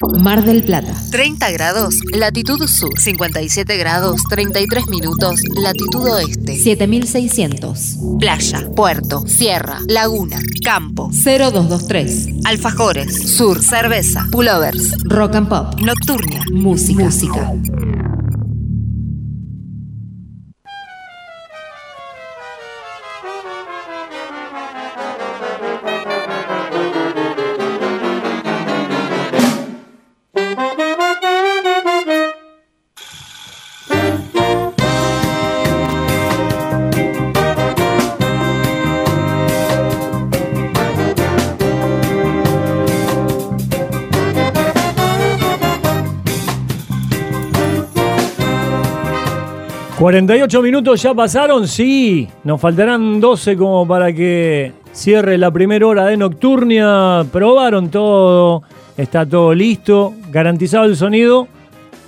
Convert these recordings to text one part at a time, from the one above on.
Mar del Plata. 30 grados, latitud sur. 57 grados, 33 minutos, latitud oeste. 7600. Playa, puerto, sierra, laguna, campo. 0223. Alfajores, sur, cerveza, pullovers. Rock and pop. Nocturnia. Música. Música. 48 minutos ya pasaron, sí. Nos faltarán 12 como para que cierre la primera hora de Nocturnia. Probaron todo, está todo listo, garantizado el sonido.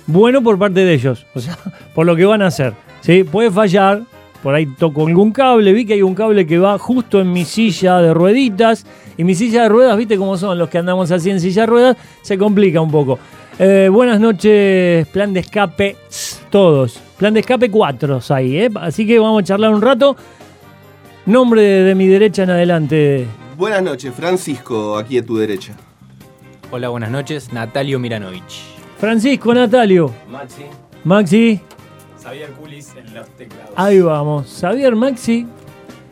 Bueno por parte de ellos, o sea, por lo que van a hacer. ¿sí? Puede fallar, por ahí toco algún cable, vi que hay un cable que va justo en mi silla de rueditas. Y mi silla de ruedas, viste cómo son los que andamos así en silla de ruedas, se complica un poco. Eh, buenas noches, plan de escape, todos. Plan de escape 4 ahí, ¿eh? Así que vamos a charlar un rato. Nombre de, mi derecha en adelante. Buenas noches, Francisco, aquí a tu derecha. Hola, buenas noches, Natalio Miranovich. Francisco, Natalio. Maxi. Maxi. Xavier Culis en los teclados. Ahí vamos. Xavier, Maxi.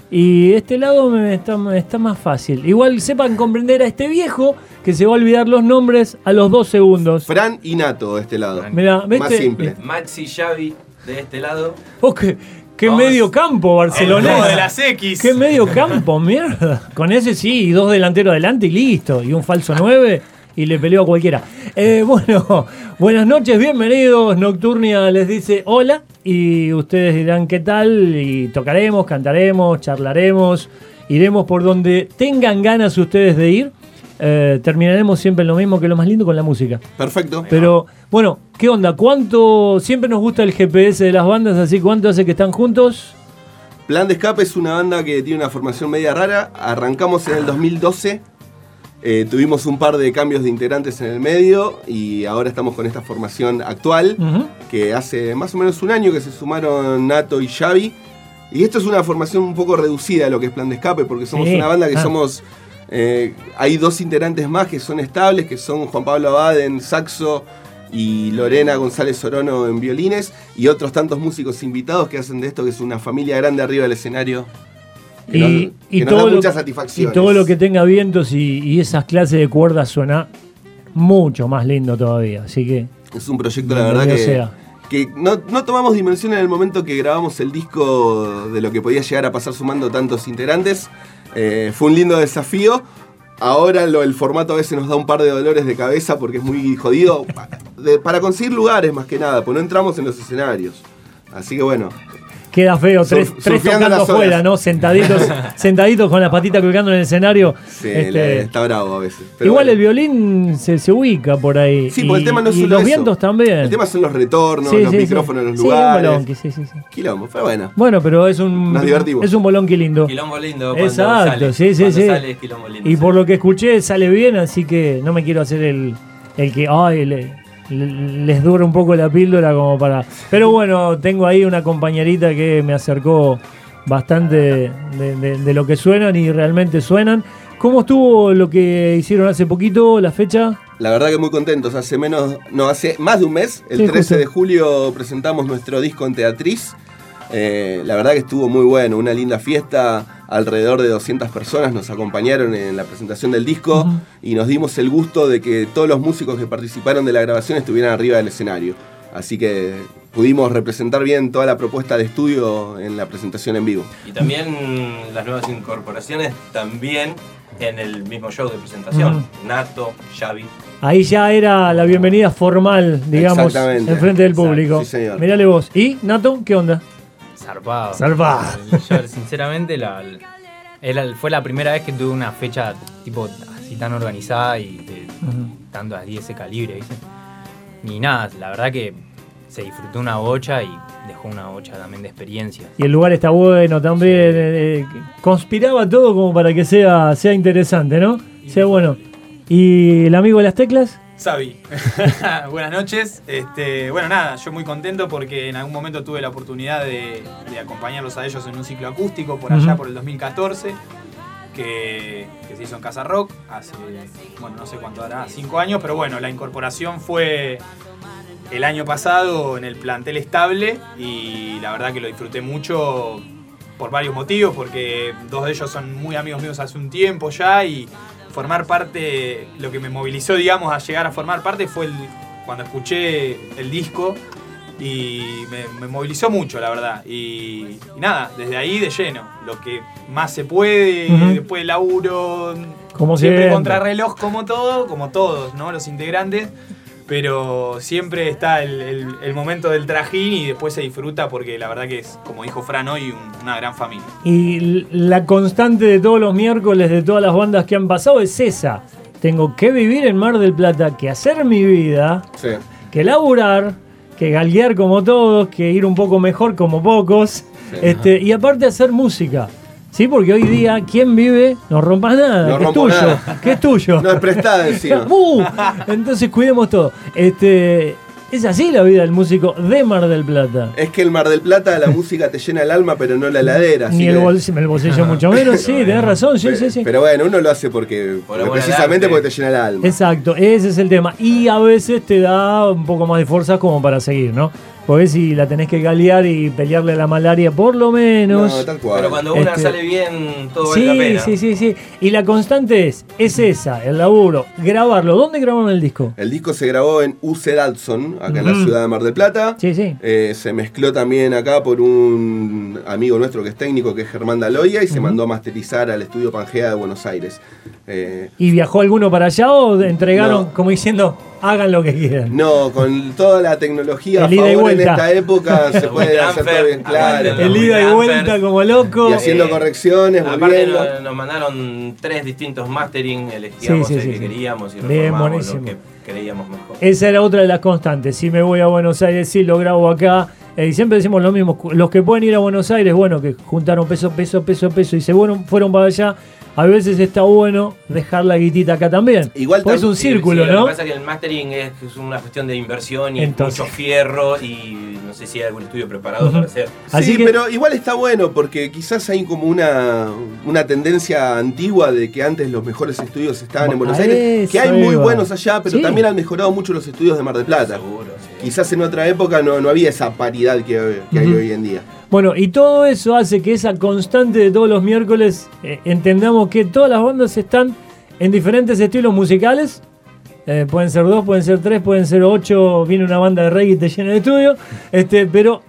Y este lado me está, está más fácil. Igual sepan comprender a este viejo que se va a olvidar los nombres a los dos segundos. Fran y Nato de este lado. Mirá, Más simple. Maxi Xavi de este lado. Oh, qué, qué medio campo, Barcelona. de las X. Qué medio campo, mierda. Con ese sí, y dos delanteros adelante y listo. Y un falso 9 y le peleó a cualquiera. Eh, bueno, buenas noches, bienvenidos. Nocturnia les dice hola y ustedes dirán qué tal y tocaremos, cantaremos, charlaremos, iremos por donde tengan ganas ustedes de ir. Eh, terminaremos siempre lo mismo que lo más lindo con la música. Perfecto. Pero, bueno, ¿qué onda? ¿Cuánto? Siempre nos gusta el GPS de las bandas, así ¿cuánto hace que están juntos? Plan de Escape es una banda que tiene una formación media rara. Arrancamos en el 2012. Eh, tuvimos un par de cambios de integrantes en el medio y ahora estamos con esta formación actual, que hace más o menos un año que se sumaron Nato y Xavi. Y esto es una formación un poco reducida a lo que es Plan de Escape, porque somos una banda que ah. somos eh, hay dos integrantes más que son estables, que son Juan Pablo Abad en saxo y Lorena González Orono en violines, y otros tantos músicos invitados que hacen de esto que es una familia grande arriba del escenario. y, todo mucha satisfacción. Y todo lo que tenga vientos y, esas clases de cuerdas suena mucho más lindo todavía. Así que. Es un proyecto, la verdad, que, que no, no, tomamos dimensión en el momento que grabamos el disco de lo que podía llegar a pasar sumando tantos integrantes. Eh, fue un lindo desafío. Ahora el formato a veces nos da un par de dolores de cabeza porque es muy jodido. para conseguir lugares más que nada, pues no entramos en los escenarios. Así que bueno, Queda feo, tres, tocando afuera, ¿no? Sentaditos, sentaditos con las patitas colgando en el escenario. Sí, este, está bravo a veces. igual el violín se, se, ubica por ahí. Sí, porque el tema no es Y los vientos también. El tema son los retornos, los micrófonos en los lugares. Un sí, sí, sí. Quilombo, fue bueno. Bueno, pero es un. Nos divertimos. Es un bolonqui lindo. Quilombo lindo. Exacto, sí, sí, sí. Sale, lindo, y por lo que escuché, sale bien, así que no me quiero hacer el, el que. Ay, el, les dura un poco la píldora como para... Pero bueno, tengo ahí una compañerita que me acercó bastante de, lo que suenan y realmente suenan. ¿Cómo estuvo lo que hicieron hace poquito, la fecha? La verdad que muy contentos. Hace menos, no, hace más de un mes, el 13 de julio presentamos nuestro disco en Teatriz. Eh, la verdad que estuvo muy bueno, una linda fiesta alrededor de 200 personas nos acompañaron en la presentación del disco y nos dimos el gusto de que todos los músicos que participaron de la grabación estuvieran arriba del escenario. Así que pudimos representar bien toda la propuesta de estudio en la presentación en vivo. Y también las nuevas incorporaciones, también en el mismo show de presentación. Nato, Xavi. Ahí ya era la bienvenida formal, digamos, en frente del público. Sí, señor. Mirale vos. ¿Y, Nato, qué onda? Zarpado. Zarpado. Yo, sinceramente, la, fue la primera vez que tuve una fecha tipo así tan organizada y de, tanto así ese calibre, ¿viste? Ni nada, la verdad que se disfrutó una bocha y dejó una bocha también de experiencia. Y el lugar está bueno también. Eh, eh, conspiraba todo como para que sea, sea interesante, ¿no? Sea bueno. ¿Y el amigo de las teclas? Sabi. Buenas noches. Este, bueno, nada, yo muy contento porque en algún momento tuve la oportunidad de, de acompañarlos a ellos en un ciclo acústico por allá por el 2014, que, que se hizo en Casa Rock hace, bueno, no sé cuánto hará, cinco años, pero bueno, la incorporación fue el año pasado en el plantel estable y la verdad que lo disfruté mucho por varios motivos, porque dos de ellos son muy amigos míos hace un tiempo ya y formar parte, lo que me movilizó, digamos, a llegar a formar parte fue el, cuando escuché el disco y me, me movilizó mucho, la verdad. Y, y nada, desde ahí de lleno, lo que más se puede, después del laburo, Como siempre siempre. contrarreloj como todo, como todos, ¿no? Los integrantes. Pero siempre está el, el- el momento del trajín y después se disfruta porque la verdad que es, como dijo Fran hoy, un- una gran familia. Y la constante de todos los miércoles de todas las bandas que han pasado es esa. Tengo que vivir en Mar del Plata, que hacer mi vida, Sí. que laburar, que galguear como todos, que ir un poco mejor como pocos, este, y aparte hacer música. Sí, porque hoy día, ¿quién vive? No rompas nada, No que es tuyo, nada. que es tuyo. No es prestada encima. Uh, entonces cuidemos todo. Este, es así la vida del músico de Mar del Plata. Es que el Mar del Plata la música te llena el alma, pero no la heladera. Ni el, bolsillo, el bolsillo mucho menos, sí, tenés razón, sí, Pero- sí, sí. Pero bueno, uno lo hace porque, Por amor al precisamente porque te llena el alma. Exacto, ese es el tema. Y a veces te da un poco más de fuerza como para seguir, ¿no? Porque si la tenés que galear y pelearle a la malaria, por lo menos. No, tal cual. Pero cuando una Este- sale bien, todo vale la Sí, pena. sí, sí, sí. Y la constante es, es esa, el laburo, grabarlo. ¿Dónde grabaron el disco? El disco se grabó en UC Datsun, acá en la ciudad de Mar del Plata. Sí, sí. Eh, se mezcló también acá por un amigo nuestro que es técnico, que es Germán Daloya, y se mandó a masterizar al estudio Pangea de Buenos Aires. Eh, ¿Y viajó alguno para allá o entregaron No. como diciendo, hagan lo que quieran? no, con toda la tecnología a El ida y favor en esta época se puede hacer todo bien claro. El ida y vuelta como loco. Y haciendo correcciones, Aparte volviendo. nos, nos mandaron tres distintos mastering, elegíamos Sí, sí, el sí, que sí. queríamos y Bien, reformamos buenísimo. lo que creíamos mejor. Esa era otra de las constantes. Si me voy a Buenos Aires, sí lo grabo acá. Eh, y siempre decimos lo mismo. Los que pueden ir a Buenos Aires, bueno, que juntaron peso, peso, peso, peso y se fueron, fueron para allá. A veces está bueno dejar la guitita acá también. Igual Pues es un círculo, sí, Lo ¿no? que pasa es que el mastering es, es una cuestión de inversión y Entonces. mucho fierro y no sé si hay algún estudio preparado Ujú. para hacer. Así sí, que- pero igual está bueno porque quizás hay como una, una tendencia antigua de que antes los mejores estudios estaban en Buenos Aires, que hay muy iba. buenos allá, pero Sí. también han mejorado mucho los estudios de Mar del Plata. Seguro. Quizás en otra época no, no había esa paridad que, que hay hoy en día. Bueno, y todo eso hace que esa constante de todos los miércoles eh, entendamos que todas las bandas están en diferentes estilos musicales. Eh, pueden ser dos, pueden ser tres, pueden ser ocho. Viene una banda de reggae y te llena el estudio. Este, pero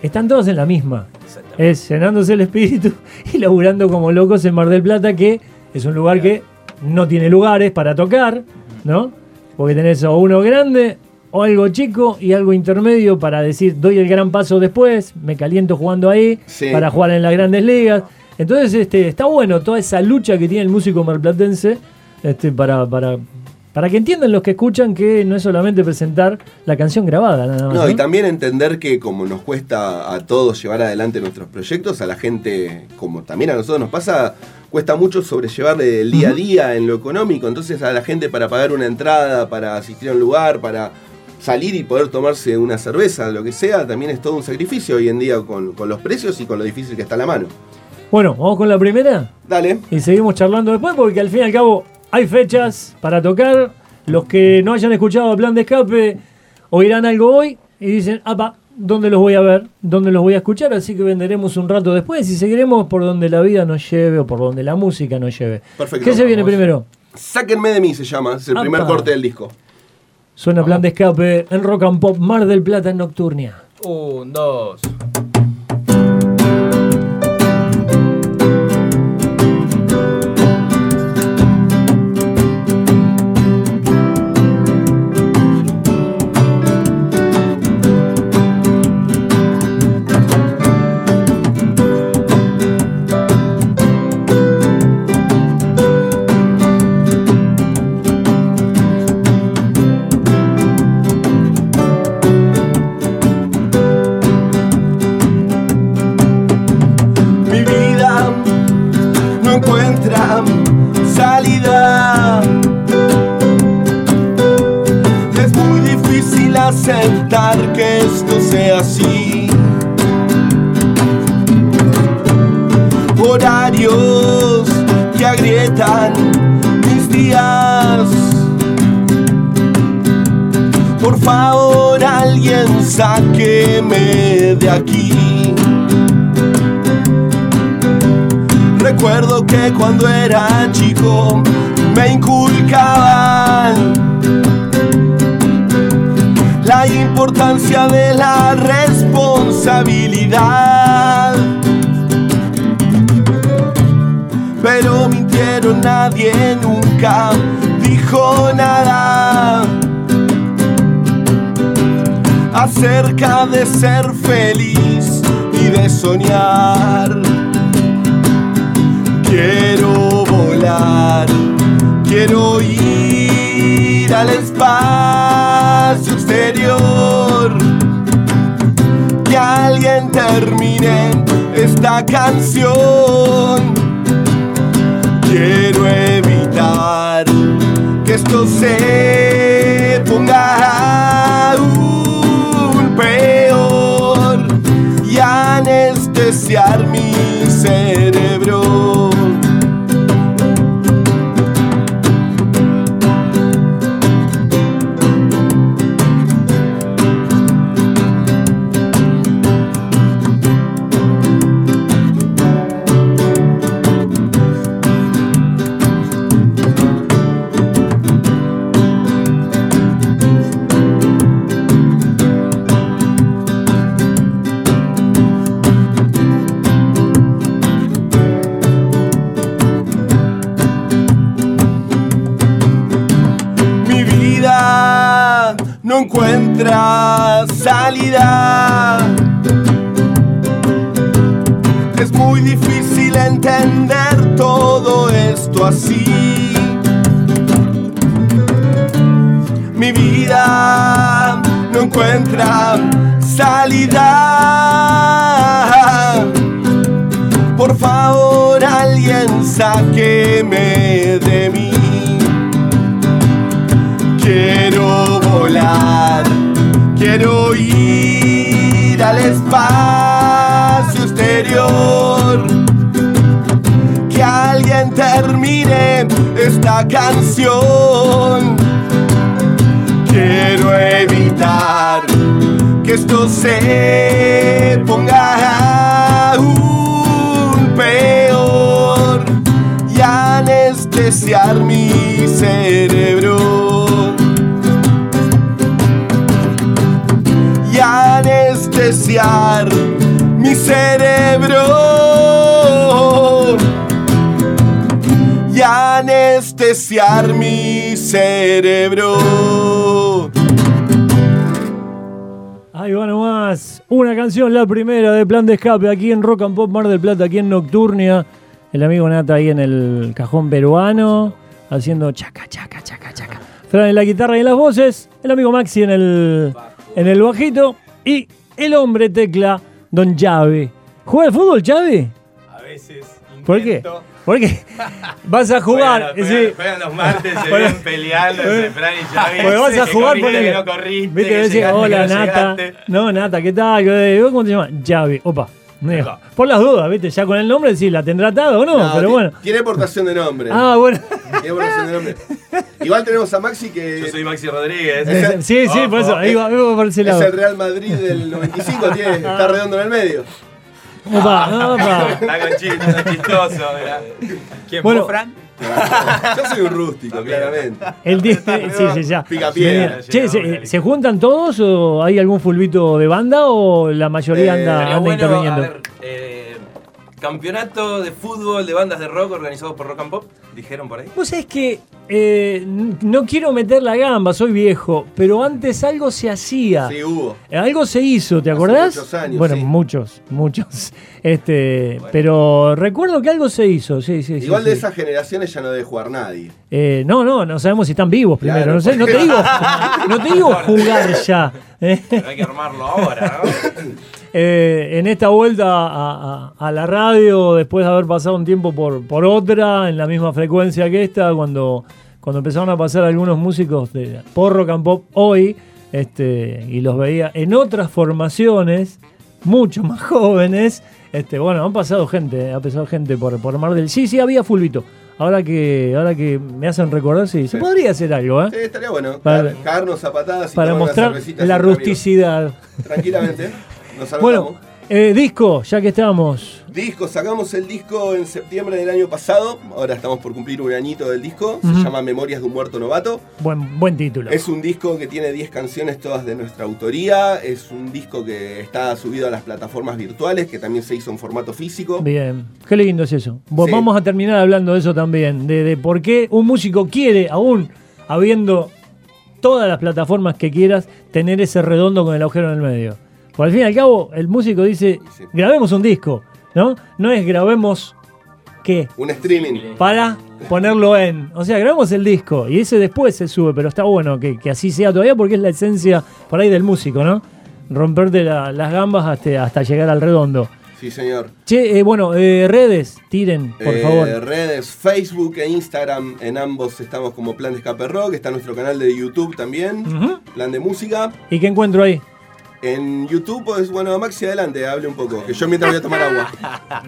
están todos en la misma. Exactamente. Es llenándose el espíritu y laburando como locos en Mar del Plata, que es un lugar que no tiene lugares para tocar, ¿no? Porque tenés o uno grande o algo chico y algo intermedio para decir, doy el gran paso después, me caliento jugando ahí, Sí. para jugar en las grandes ligas. Entonces, este, está bueno toda esa lucha que tiene el músico marplatense este, para, para, para que entiendan los que escuchan que no es solamente presentar la canción grabada, nada más. No, y también entender que como nos cuesta a todos llevar adelante nuestros proyectos, a la gente, como también a nosotros nos pasa, cuesta mucho sobrellevarle el día a día en lo económico. Entonces a la gente para pagar una entrada, para asistir a un lugar, para salir y poder tomarse una cerveza, lo que sea, también es todo un sacrificio hoy en día con, con los precios y con lo difícil que está a la mano. Bueno, vamos con la primera. Dale. Y seguimos charlando después porque al fin y al cabo hay fechas para tocar. Los que no hayan escuchado Plan de Escape oirán algo hoy y dicen, apa, ¿dónde los voy a ver? ¿Dónde los voy a escuchar? Así que venderemos un rato después y seguiremos por donde la vida nos lleve o por donde la música nos lleve. Perfecto, ¿Qué se viene primero? Sáquenme de mí se llama, es el Apa. primer corte del disco. Suena Plan de Escape en Rock and Pop Mar del Plata en Nocturnia. Un, dos. Aceptar que esto sea así. Horarios que agrietan mis días. Por favor, alguien sáqueme de aquí. Recuerdo que cuando era chico me inculcaban importancia de la responsabilidad. Pero mintieron, nadie nunca dijo nada acerca de ser feliz y de soñar. Quiero volar, quiero ir al espacio exterior. Que alguien termine esta canción. Quiero evitar que esto se ponga aún peor y anestesiar mi esta canción. Quiero evitar que esto se ponga aún peor y anestesiar mi cerebro. Y anestesiar mi cerebro. Anestesiar mi cerebro. Ahí va nomás. Una canción, la primera de Plan de Escape, aquí en Rock and Pop Mar del Plata, aquí en Nocturnia. El amigo Nata ahí en el cajón peruano, haciendo chaca, chaca, chaca, chaca. Fran en la guitarra y en las voces. El amigo Maxi en el, en el bajito. Y el hombre tecla, Don Llave. ¿Juega al fútbol, Llave? A veces. ¿Por qué? Porque vas a jugar. Juegan, sí. juegan- juegan los martes, se ven peleando entre Fran y Xavi. Porque vas a jugar ponele. que no corriste, Viste que llegaste, hola que no Nata. llegaste. No, Nata, ¿qué tal? ¿Qué- ¿Cómo te llamas? Llave. Opa. Deja. Por las dudas, ¿viste? Ya con el nombre sí la tendrá atado o no, No, pero bueno. Tiene portación de nombre. Ah, bueno. Tiene portación de nombre. Igual tenemos a Maxi que Yo soy Maxi Rodríguez. Sí, sí, por eso. Va, ahí va por ese es lado. el Real Madrid del 95, tiene, está redondo en el medio. Opa, opa. Está con chistoso. mirá. ¿Quién? Bueno. ¿Vos, Fran? Yo soy un rústico, claramente. El di- sí, sí, ya. Pica piedra. Che, ¿se, ¿se juntan todos o hay algún fulbito de banda o la mayoría Eh, anda, anda bueno, interviniendo? a ver, eh, campeonato de fútbol de bandas de rock organizados por Rock and Pop, dijeron por ahí. Vos sabés que eh, no quiero meter la gamba, soy viejo, pero antes algo se hacía. Sí, hubo. Algo se hizo, ¿te Hace acordás? muchos años, bueno, sí. muchos, muchos. Este, pero recuerdo que algo se hizo, sí, sí, sí, Igual de sí. esas generaciones ya no debe jugar nadie. Eh, no, no, no sabemos si están vivos primero. Claro, no, sé, no te digo, no te digo jugar ya. Pero hay que armarlo ahora, ¿no? Eh, en esta vuelta a, a- a la radio, después de haber pasado un tiempo por, por otra, en la misma frecuencia que esta, cuando, cuando empezaron a pasar algunos músicos de, por rock and pop hoy, este, y los veía en otras formaciones, mucho más jóvenes. Este, bueno, han pasado gente, ha pasado gente por, por Mar del. Sí, sí, había fulbito. Ahora que, ahora que me hacen recordar, sí, se Sí. podría hacer algo, ¿eh? Sí, estaría bueno. Para- cagarnos a patadas y Para mostrar la rusticidad. Tranquilamente. Nos. Bueno, eh, disco, ya que estamos. Disco, sacamos el disco en septiembre del año pasado. Ahora estamos por cumplir un añito del disco. Se llama Memorias de un muerto novato. Buen, buen título. Es un disco que tiene 10 canciones todas de nuestra autoría. Es un disco que está subido a las plataformas virtuales, que también se hizo en formato físico. Bien, qué lindo es eso. Sí. Vamos a terminar hablando de eso también, de, de por qué un músico quiere, aún habiendo todas las plataformas que quieras, tener ese redondo con el agujero en el medio. Por al fin y al cabo, el músico dice, Sí. grabemos un disco, ¿no? No es grabemos qué, Un streaming. para ponerlo en. O sea, grabamos el disco y ese después se sube, pero está bueno que, que así sea todavía porque es la esencia por ahí del músico, ¿no? Romperte la- las gambas hasta, hasta llegar al redondo. Sí, señor. Che, eh, bueno, eh, redes, tiren, por Eh, favor. Redes, Facebook e Instagram, en ambos estamos como Plan de Escape Rock. Está nuestro canal de YouTube también. Plan de Música. ¿Y qué encuentro ahí? En YouTube, pues bueno, Maxi, adelante, hable un poco, que yo mientras voy a tomar agua.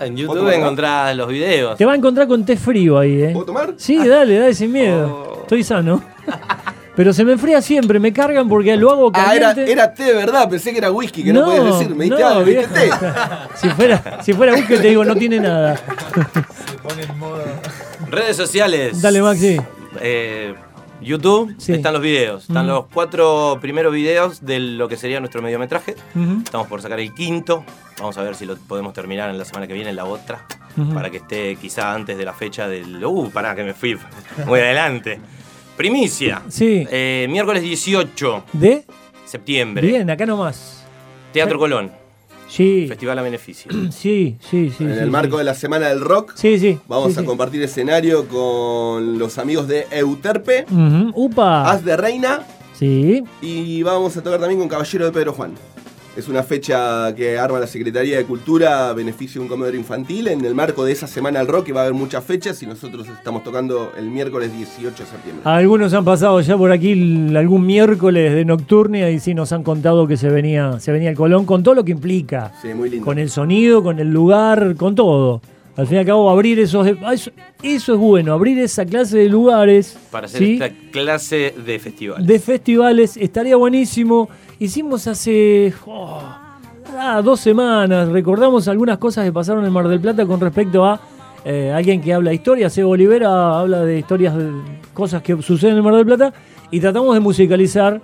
En ¿Puedo YouTube encontrás los videos. Te va a encontrar con té frío ahí, ¿eh? ¿Puedo tomar? Sí, dale, dale sin miedo. Oh. Estoy sano. Pero se me enfría siempre, me cargan porque lo hago Ah, era, caliente. era té, ¿verdad? Pensé que era whisky, que no, podías decir. Me diste, no, algo, viejo. té. si fuera, si fuera whisky te digo, no tiene nada. Se pone en modo. Redes sociales. Dale, Maxi. Eh, YouTube Sí. están los videos. Están los cuatro primeros videos de lo que sería nuestro mediometraje. Estamos por sacar el quinto. Vamos a ver si lo podemos terminar en la semana que viene, en la otra. Para que esté quizá antes de la fecha del. Uh, pará, que me fui muy adelante. Primicia. Sí. Eh, miércoles 18 ¿De? septiembre. Bien, acá nomás. Teatro Colón. Sí. Festival a beneficio. Sí, sí, sí. en sí, el sí. marco de la Semana del Rock, Sí, sí. vamos sí, a sí. compartir escenario con los amigos de Euterpe. Upa. Haz de Reina Sí. y vamos a tocar también con Caballero de Pedro Juan. Es una fecha que arma la Secretaría de Cultura a beneficio de un comedor infantil. En el marco de esa Semana del Rock que va a haber muchas fechas y nosotros estamos tocando el miércoles 18 de septiembre. Algunos han pasado ya por aquí algún miércoles de nocturnia y sí nos han contado que se venía, se venía el Colón con todo lo que implica. Sí, muy lindo. Con el sonido, con el lugar, con todo. Al fin y al cabo, abrir esos. ah, Eso, eso es bueno, abrir esa clase de lugares. Para hacer ¿sí? esta clase de festivales. de festivales estaría buenísimo. Hicimos hace oh, ah, dos semanas, recordamos algunas cosas que pasaron en Mar del Plata con respecto a eh, alguien que habla de historias. Evo Olivera habla de historias, de cosas que suceden en Mar del Plata y tratamos de musicalizar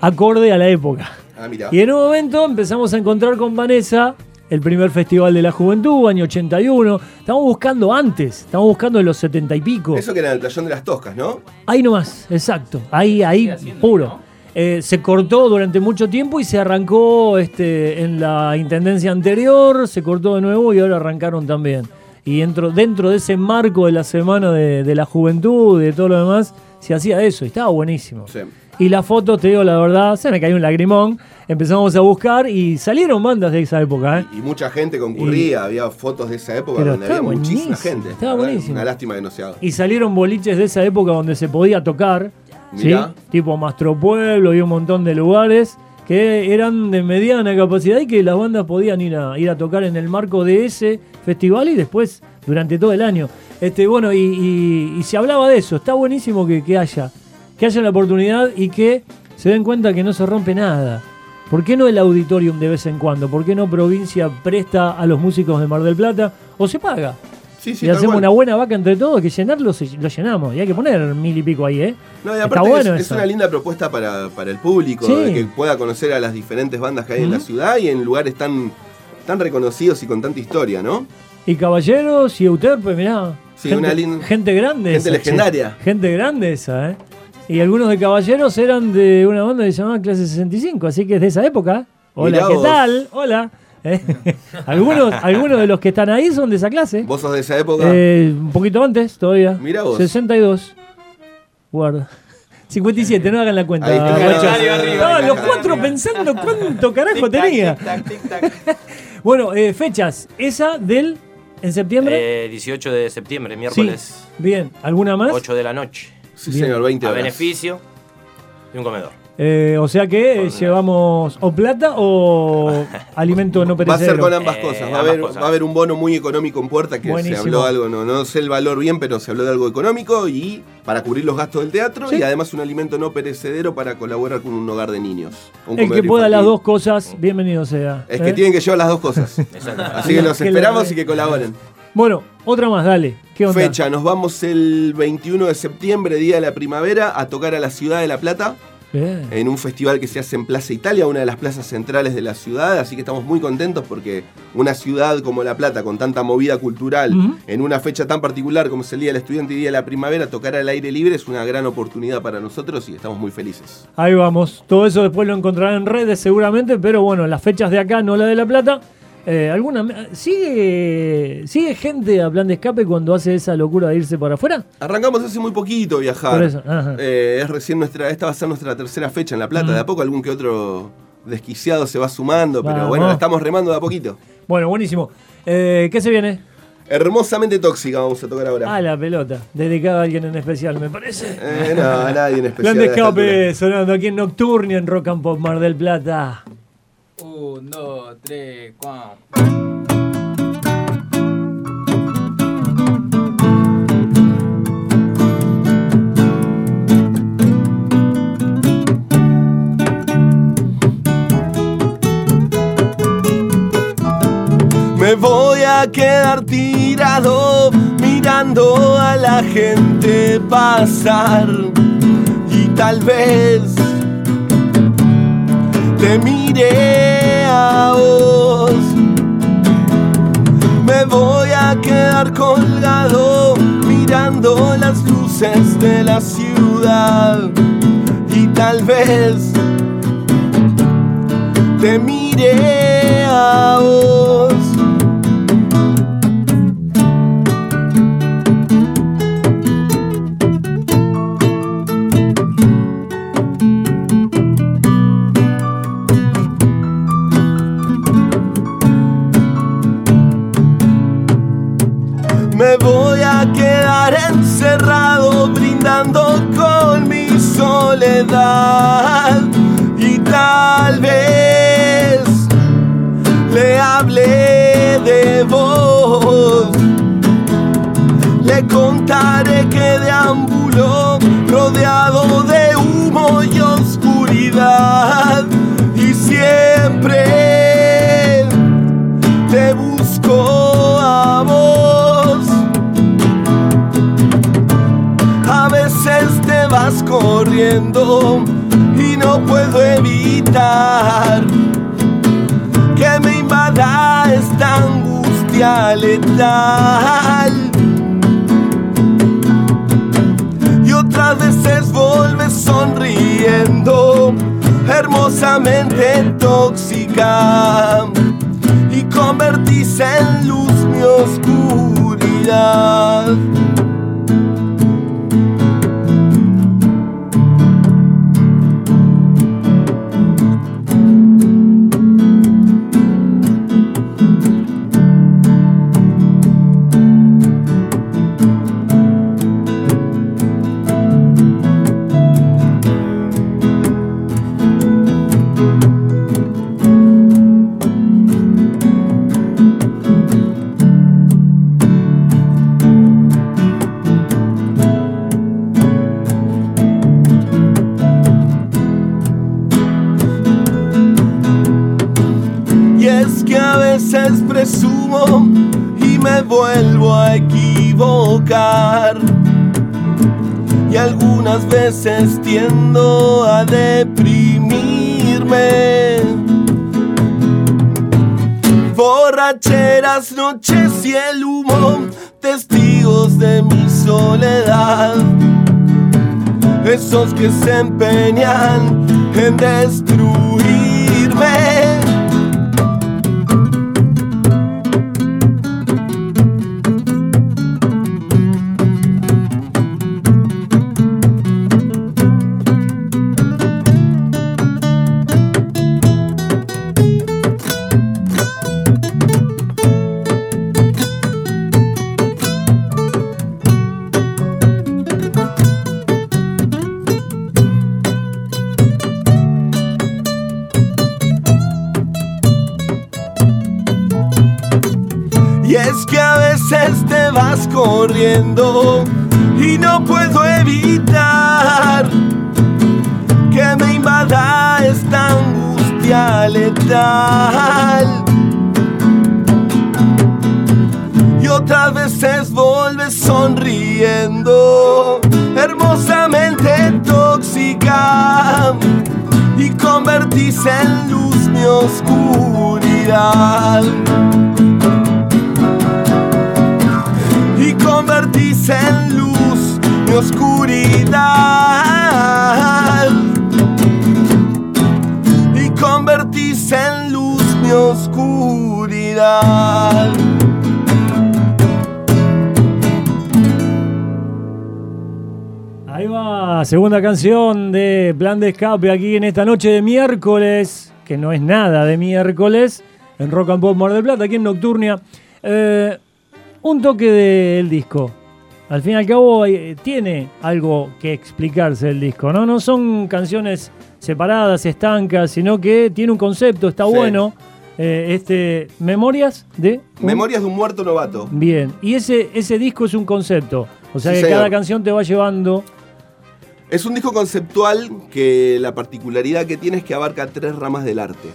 acorde a la época. Ah, mira. Y en un momento empezamos a encontrar con Vanessa el primer festival de la juventud, año 81. Estamos buscando antes, estamos buscando en los 70 y pico. Eso que era el playón de las Toscas, ¿no? Ahí nomás, exacto. Ahí, ahí, puro. Eh, se cortó durante mucho tiempo y se arrancó este, en la intendencia anterior, se cortó de nuevo y ahora arrancaron también. Y dentro, dentro de ese marco de la semana de, de la juventud y de todo lo demás, se hacía eso y estaba buenísimo. Sí. Y las fotos, te digo la verdad, se me cayó un lagrimón. Empezamos a buscar y salieron bandas de esa época, ¿eh? Y mucha gente concurría, había fotos de esa época Pero donde había muchísima gente. verdad, buenísimo. Una lástima que no se haga. Y salieron boliches de esa época donde se podía tocar, ¿sí? Tipo Mastropueblo y un montón de lugares que eran de mediana capacidad y que las bandas podían ir a, ir a tocar en el marco de ese festival y después durante todo el año. Este, bueno, y, y- y se hablaba de eso, está buenísimo que, que haya, que haya la oportunidad y que se den cuenta que no se rompe nada. ¿Por qué no el auditorium de vez en cuando? ¿Por qué no provincia presta a los músicos de Mar del Plata? ¿O se paga? Sí, sí, y hacemos una buena vaca entre todos, que llenarlo lo llenamos. Y hay que poner mil y pico ahí, ¿eh? No, y Está aparte bueno es, una linda propuesta para, para el público, Sí. de que pueda conocer a las diferentes bandas que hay en la ciudad y en lugares tan, tan reconocidos y con tanta historia, ¿no? Y Caballeros y Euterpe, mirá. Sí, gente, una lin- gente grande gente esa, che. legendaria. Gente grande esa, ¿eh? Y algunos de Caballeros eran de una banda que se llamaba Clase 65, así que es de esa época. Hola, ¿qué tal? Hola. ¿Eh? algunos, algunos de los que están ahí son de esa clase. Vos sos de esa época. Eh, un poquito antes todavía. Mirá vos. 62. Guarda. 57, no hagan la cuenta. Ahí está. guachos. Arriba, arriba, No, ahí los está, cuatro arriba. pensando cuánto carajo tenía. Bueno, eh, fechas. Esa del. ¿En septiembre? Eh, 18 de septiembre, miércoles Bien. ¿Alguna más? 8 de la noche. sí, bien. señor, 20 A horas. beneficio. Y un comedor. Eh, o sea que eh, llevamos o plata o alimento no Va a perecedero. ser con ambas Eh, cosas. Va a, ambas haber, cosas. va a haber un bono muy económico en puerta que Buenísimo. se habló algo, no, no sé el valor bien, pero se habló de algo económico y para cubrir los gastos del teatro Sí. y además un alimento no perecedero para colaborar con un hogar de niños. un El que pueda las dos cosas, bienvenido sea. Es que ¿eh? tienen que llevar las dos cosas. Así que los esperamos y que colaboren. Bueno, otra más, dale. ¿Qué onda? Fecha, nos vamos el 21 de septiembre, día de la primavera, a tocar a la ciudad de La Plata Bien. en un festival que se hace en Plaza Italia, una de las plazas centrales de la ciudad, así que estamos muy contentos porque una ciudad como La Plata, con tanta movida cultural, en una fecha tan particular como es el Día del Estudiante y Día de la Primavera, tocar al aire libre es una gran oportunidad para nosotros y estamos muy felices. Ahí vamos. Todo eso después lo encontrarán en redes seguramente, pero bueno, las fechas de acá, no la de La Plata. Eh, ¿alguna, ¿sigue, ¿Sigue gente a plan de escape cuando hace esa locura de irse para afuera? Arrancamos hace muy poquito viajar. Por eso. Eh, es recién nuestra, esta va a ser nuestra tercera fecha en La Plata. Mm. De a poco algún que otro desquiciado se va sumando, pero Vamos. bueno, la estamos remando de a poquito. Bueno, buenísimo. Eh, ¿Qué se viene? Hermosamente tóxica vamos a tocar ahora. Ah, la pelota. Dedicada a alguien en especial, me parece. Eh, no, a nadie en especial. Plan de a escape sonando aquí en Nocturnia en Rock and Pop Mar del Plata. Un, dos, tres, cuatro. Me voy a quedar tirado mirando a la gente pasar y tal vez te mire Me voy a quedar colgado mirando las luces de la ciudad. Y tal vez te mire a y tal vez le hable de vos. Le contaré que deambuló rodeado de humo y oscuridad y siempre y no puedo evitar que me invada esta angustia letal. Y otras veces vuelves sonriendo, hermosamente tóxica, y convertís en luz mi oscuridad. Presumo y me vuelvo a equivocar. Y algunas veces tiendo a deprimirme. Borracheras, noches y el humo, testigos de mi soledad. Esos que se empeñan en destruirme. Y no puedo evitar que me invada esta angustia letal. Y otras veces vuelves sonriendo, hermosamente tóxica, y convertís en luz mi oscuridad. En luz mi oscuridad. Y convertís en luz mi oscuridad. Ahí va, segunda canción de Plan de Escape aquí en esta noche de miércoles, que no es nada de miércoles, en Rock and Pop Mar del Plata, aquí en Nocturnia. Eh, un toque del disco. Al fin y al cabo eh, tiene algo que explicarse el disco, ¿no? No son canciones separadas, estancas, sino que tiene un concepto, está Sí. bueno. Eh, este, Memorias de... un- Memorias de un muerto novato. Bien, y ese, ese disco es un concepto. O sea Sí, que señor. cada canción te va llevando... Es un disco conceptual que la particularidad que tiene es que abarca tres ramas del arte.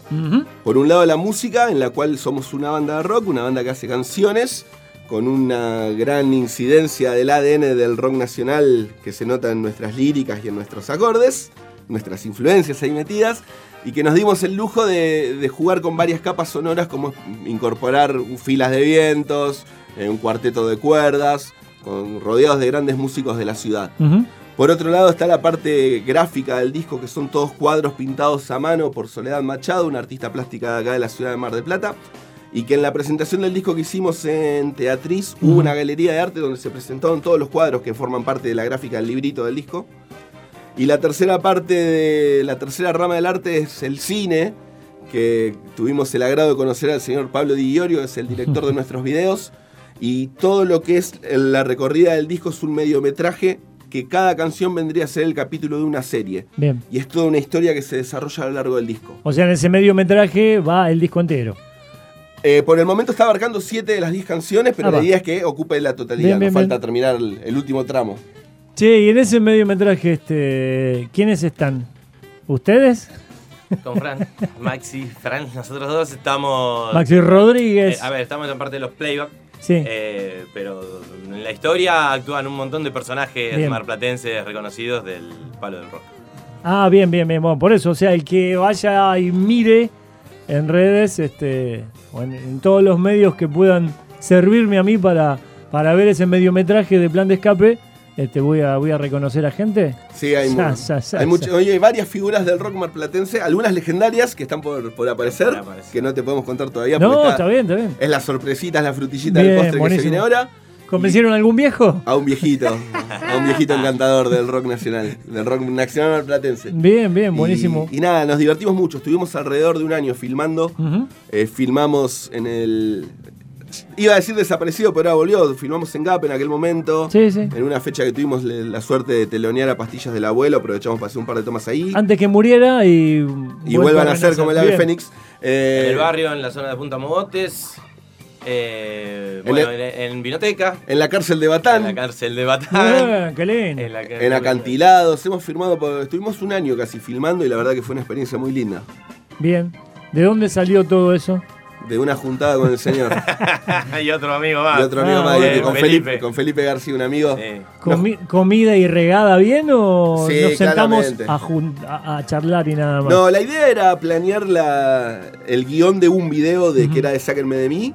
Por un lado la música, en la cual somos una banda de rock, una banda que hace canciones, con una gran incidencia del ADN del rock nacional que se nota en nuestras líricas y en nuestros acordes, nuestras influencias ahí metidas, y que nos dimos el lujo de, de jugar con varias capas sonoras, como incorporar filas de vientos, eh, un cuarteto de cuerdas, con, rodeados de grandes músicos de la ciudad. Ujú. Por otro lado está la parte gráfica del disco, que son todos cuadros pintados a mano por Soledad Machado, una artista plástica de acá de la ciudad de Mar del Plata. Y que en la presentación del disco que hicimos en Teatriz hubo una galería de arte donde se presentaron todos los cuadros que forman parte de la gráfica del librito del disco. Y la tercera parte de la tercera rama del arte es el cine, que tuvimos el agrado de conocer al señor Pablo Di Iorio, es el director de nuestros videos. Y todo lo que es la recorrida del disco es un mediometraje que cada canción vendría a ser el capítulo de una serie. Bien. Y es toda una historia que se desarrolla a lo largo del disco. O sea, en ese mediometraje va el disco entero. Eh, por el momento está abarcando 7 de las 10 canciones, pero Ah, la idea es que ocupe la totalidad. Bien, bien, Nos falta bien. terminar el, el último tramo. Che, y en ese mediometraje, este, ¿quiénes están? ¿Ustedes? Con Fran, Maxi, Fran, nosotros dos estamos. Maxi Rodríguez. Eh, a ver, estamos en parte de los playback. Sí. eh, pero en la historia actúan un montón de personajes Bien. marplatenses reconocidos del palo del rock. Ah, bien, bien, bien. Bueno, por eso, o sea, el que vaya y mire en redes, este, o en, en todos los medios que puedan servirme a mí para, para ver ese mediometraje de plan de escape, este, voy a, voy a reconocer a gente. Sí, hay, ya, ya, hay, mucho- hay varias figuras del rock marplatense, algunas legendarias que están por, por aparecer, Por aparecer. que no te podemos contar todavía. No, está bien, está bien. Es la sorpresita, es la frutillita Bien, del postre que se buenísimo. viene ahora. ¿Convencieron a algún viejo? A un viejito, a un viejito encantador del rock nacional, del rock nacional marplatense. Bien, bien, buenísimo. Y, y nada, nos divertimos mucho. Estuvimos alrededor de un año filmando. Eh, filmamos en el. Iba a decir desaparecido, pero ahora volvió. Filmamos en Gap en aquel momento. Sí, sí. En una fecha que tuvimos la suerte de telonear a Pastillas del Abuelo, aprovechamos para hacer un par de tomas ahí. Antes que muriera y. y vuelvan a ser como el ave. Fénix. Eh, En el barrio, en la zona de Punta Mogotes. Eh, En bueno, el- en, en Vinoteca. En la cárcel de En Batán. la cárcel de Batán. Ah, qué lindo. en, la En acantilados. Hemos filmado. por- estuvimos un año casi filmando y la verdad que fue una experiencia muy linda. Bien. ¿De dónde salió todo eso? De una juntada con el señor. y otro amigo más. y otro amigo Ah, más. con, Felipe. Felipe, con Felipe García, un amigo. Eh, Comi- ¿Comida y regada bien o Sí, nos sentamos a charlar y nada más? No, la idea era planear la, el guion de un video de que era de Sáquenme de mí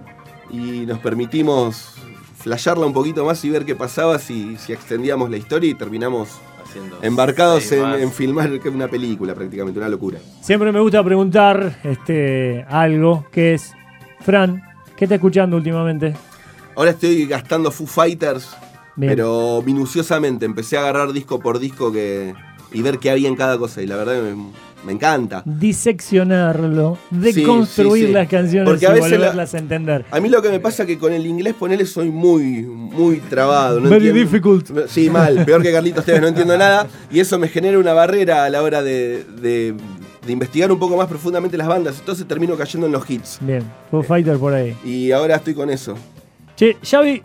y nos permitimos flashearla un poquito más y ver qué pasaba si, si extendíamos la historia y terminamos haciendo embarcados en, filmar una película prácticamente, una locura. Siempre me gusta preguntar este, algo que es, Fran, ¿qué está escuchando últimamente? Ahora estoy gastando Foo Fighters, Bien. pero minuciosamente. Empecé a agarrar disco por disco que, y ver qué había en cada cosa y la verdad me, me encanta. Diseccionarlo, deconstruir sí, sí. las canciones Porque y a veces volverlas a entender. A mí lo que me pasa es que con el inglés, ponele, soy muy, muy trabado. No Very entiendo- difficult. Sí, mal. Peor que Carlitos Tevez, no entiendo nada. Y eso me genera una barrera a la hora de, de- de investigar un poco más profundamente las bandas. Entonces termino cayendo en los hits. Bien, Foo Fighter por ahí. Y ahora estoy con eso. Che, Xavi,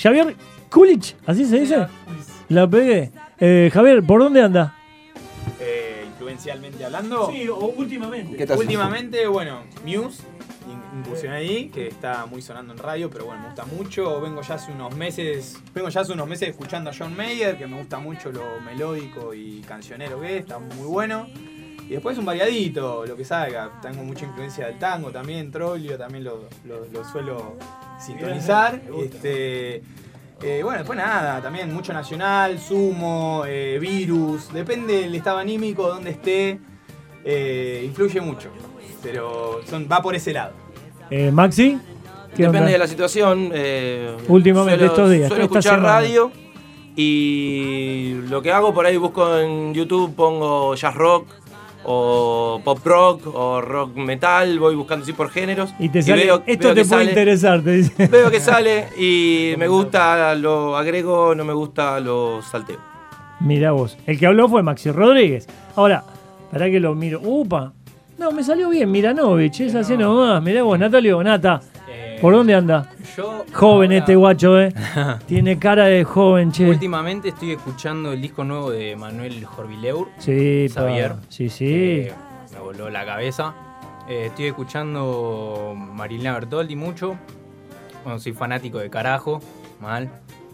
Javier Kulich, ¿así se dice? La pegué. Eh, Javier, ¿por dónde anda? Influencialmente hablando. últimamente. ¿Qué? Últimamente, bueno, Muse, in- incursioné ahí, que está muy sonando en radio, pero bueno, me gusta mucho. Vengo ya hace unos meses, vengo ya hace unos meses escuchando a John Mayer, que me gusta mucho lo melódico y cancionero que es, está muy bueno. Y después un variadito, lo que salga. Tengo mucha influencia del tango también, Trollio también lo, lo- lo suelo sintonizar. Este, eh, bueno, después nada, también mucho nacional, sumo, eh, virus, depende del estado anímico, donde esté, eh, influye mucho. Pero son, va por ese lado. Eh, Maxi, ¿qué Depende onda? de la situación. eh, Últimamente, suelo- estos días, Suelo esta escuchar semana. radio y lo que hago por ahí busco en YouTube, pongo jazz rock o pop rock o rock metal, voy buscando así por géneros. Y te sale, veo- esto veo te puede sale- interesar, te dice. Veo que sale y me gusta, lo agrego, no me gusta, lo salteo. Mirá vos. El que habló fue Maxi Rodríguez. Ahora, para que lo miro. Upa. No, me salió bien Miranovich. Es así nomás. Mirá vos, Natalio, Nata. ¿Por dónde anda? Yo. Joven ahora, este guacho, eh. Tiene cara de joven, che. Últimamente estoy escuchando el disco nuevo de Manuel Jorvileur. Sí, pa. Xavier. Sí, sí. que me voló la cabeza. Eh, estoy escuchando Marilena Bertoldi mucho. Bueno, soy fanático de carajo. Mal.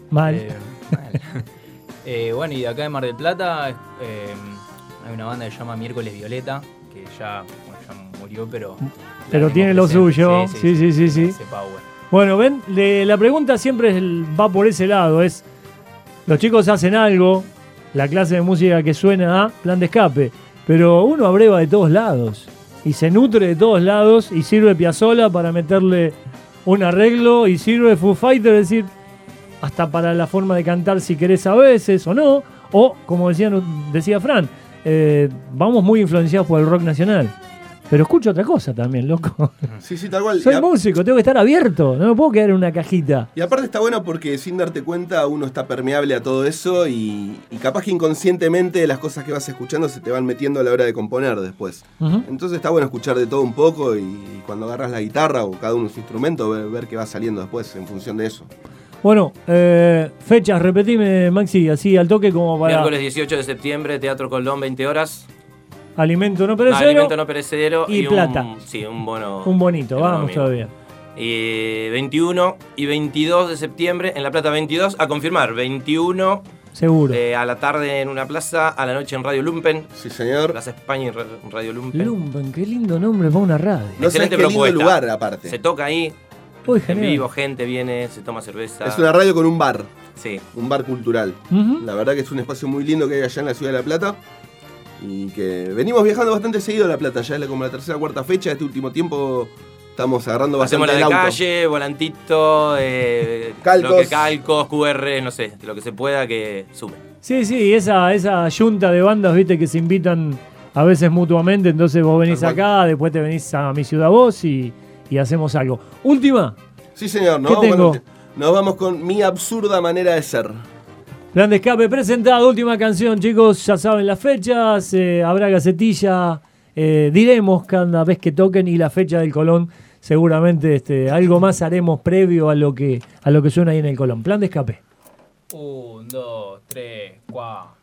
Mal. Eh, mal. Eh, bueno, y de acá de Mar del Plata hay una banda que se llama Miércoles Violeta, que ya murió, pero... Pero tiene lo presente. suyo. Sí, sí, sí, sí. Bueno, ven, le- la pregunta siempre va por ese lado. Es, los chicos hacen algo, la clase de música que suena a plan de escape, pero uno abreva de todos lados y se nutre de todos lados y sirve Piazzola para meterle un arreglo y sirve Foo Fighter, es decir, hasta para la forma de cantar si querés a veces o no, o como decían, decía Fran, eh, vamos muy influenciados por el rock nacional. Pero escucho otra cosa también, loco. Sí, sí, tal cual. Soy músico, tengo que estar abierto, no me puedo quedar en una cajita. Y aparte está bueno porque sin darte cuenta uno está permeable a todo eso y, y capaz que inconscientemente las cosas que vas escuchando se te van metiendo a la hora de componer después. Entonces está bueno escuchar de todo un poco y, cuando agarras la guitarra o cada uno su instrumento ver, ver qué va saliendo después en función de eso. Bueno, eh, fechas, repetime, Maxi, así al toque como para Miércoles 18 de septiembre, Teatro Colón, 20 horas. Alimento no perecedero alimento no perecedero y y, plata. Un, sí, un bono. un bonito, vamos todavía. Y 21 y 22 de septiembre en La Plata 22 a confirmar. 21 Seguro. eh, a la tarde en una plaza, a la noche en Radio Lumpen. Sí, señor. Plaza España y Ra- Radio Lumpen. Lumpen, qué lindo nombre para una radio. No Excelente qué lindo propuesta. lugar aparte. Se toca ahí, Uy, en vivo, gente viene, se toma cerveza. Es una radio con un bar, Sí. un bar cultural. La verdad que es un espacio muy lindo que hay allá en la ciudad de La Plata. Y que venimos viajando bastante seguido a La Plata. Ya es la- como la tercera o cuarta fecha. Este último tiempo estamos agarrando Hacemos bastante la de el auto. calle, volantito, eh, Calcos. lo que calcos, QR, no sé, lo que se pueda que sume. Sí, sí, esa, esa yunta de bandas, viste, que se invitan a veces mutuamente, entonces vos venís acá, después te venís a mi ciudad vos y, y hacemos algo. Última, Sí, señor. ¿no? ¿Qué tengo? Bueno, nos vamos con mi absurda manera de ser. Plan de escape presentado, última canción, chicos, ya saben las fechas, eh, habrá gacetilla, eh, diremos cada vez que toquen y la fecha del Colón, seguramente este, algo más haremos previo a lo que a lo que suena ahí en el Colón. Plan de escape. Un, dos, tres, cuatro.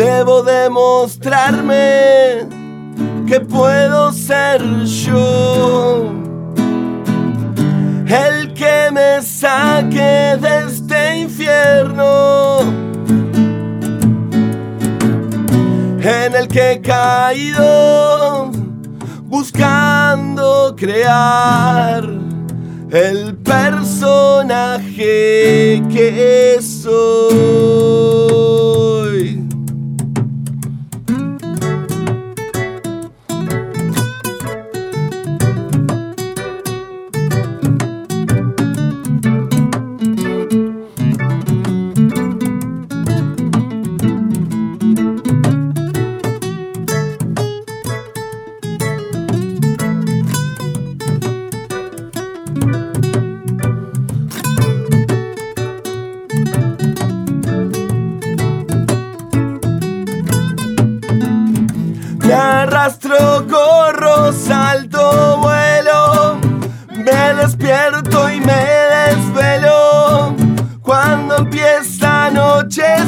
Debo demostrarme que puedo ser yo el que me saque de este infierno en el que he caído buscando crear el personaje que soy. J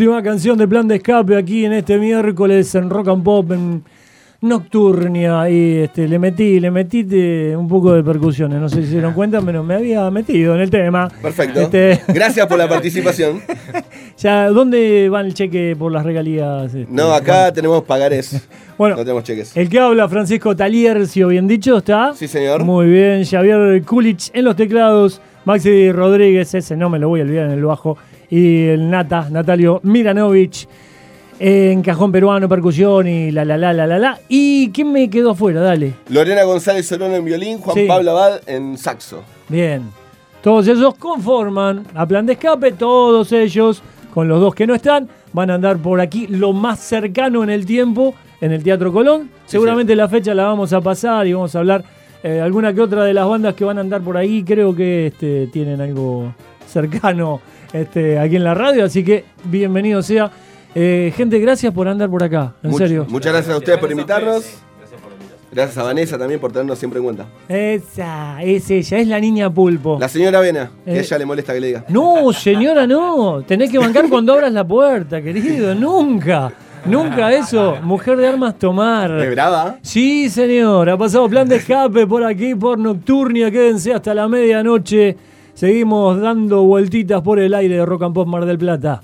última canción de Plan de Escape aquí en este miércoles en Rock and Pop en Nocturnia y este, le metí, le metí de- un poco de percusiones, no sé si se dieron cuenta, pero me había metido en el tema. Perfecto. Este, Gracias por la participación. ya, ¿Dónde va el cheque por las regalías? este, No, acá tenemos pagares. Bueno, no tenemos cheques. El que habla, Francisco Taliercio, bien dicho, ¿está? Sí, señor. Muy bien, Javier Kulich en los teclados, Maxi Rodríguez, ese no me lo voy a olvidar en el bajo, y el Nata, Natalio Miranovich, en cajón peruano, percusión y la la la la la la. ¿Y quién me quedó afuera? Dale. Lorena González Solón en violín, Juan Sí. Pablo Abad en saxo. Bien. Todos ellos conforman a plan de escape, todos ellos, con los dos que no están, van a andar por aquí lo más cercano en el tiempo, en el Teatro Colón. Seguramente la fecha la vamos a pasar y vamos a hablar eh, alguna que otra de las bandas que van a andar por ahí. Creo que este, tienen algo cercano este, aquí en la radio, así que bienvenido sea. Eh, gente, gracias por andar por acá, en Much- serio. Muchas gracias a ustedes por invitarnos. Gracias a Vanessa también por tenernos siempre en cuenta. Esa, es ella, es la niña pulpo. La señora Vena, que Eh. a ella le molesta que le diga. No, señora, no. Tenés que bancar cuando abras la puerta, querido. Nunca. Nunca eso. Mujer de armas tomar. ¿Es brava? Sí, señor. Ha pasado plan de escape por aquí, por Nocturnia. Quédense hasta la medianoche. Seguimos dando vueltitas por el aire de Rock and Pop Mar del Plata.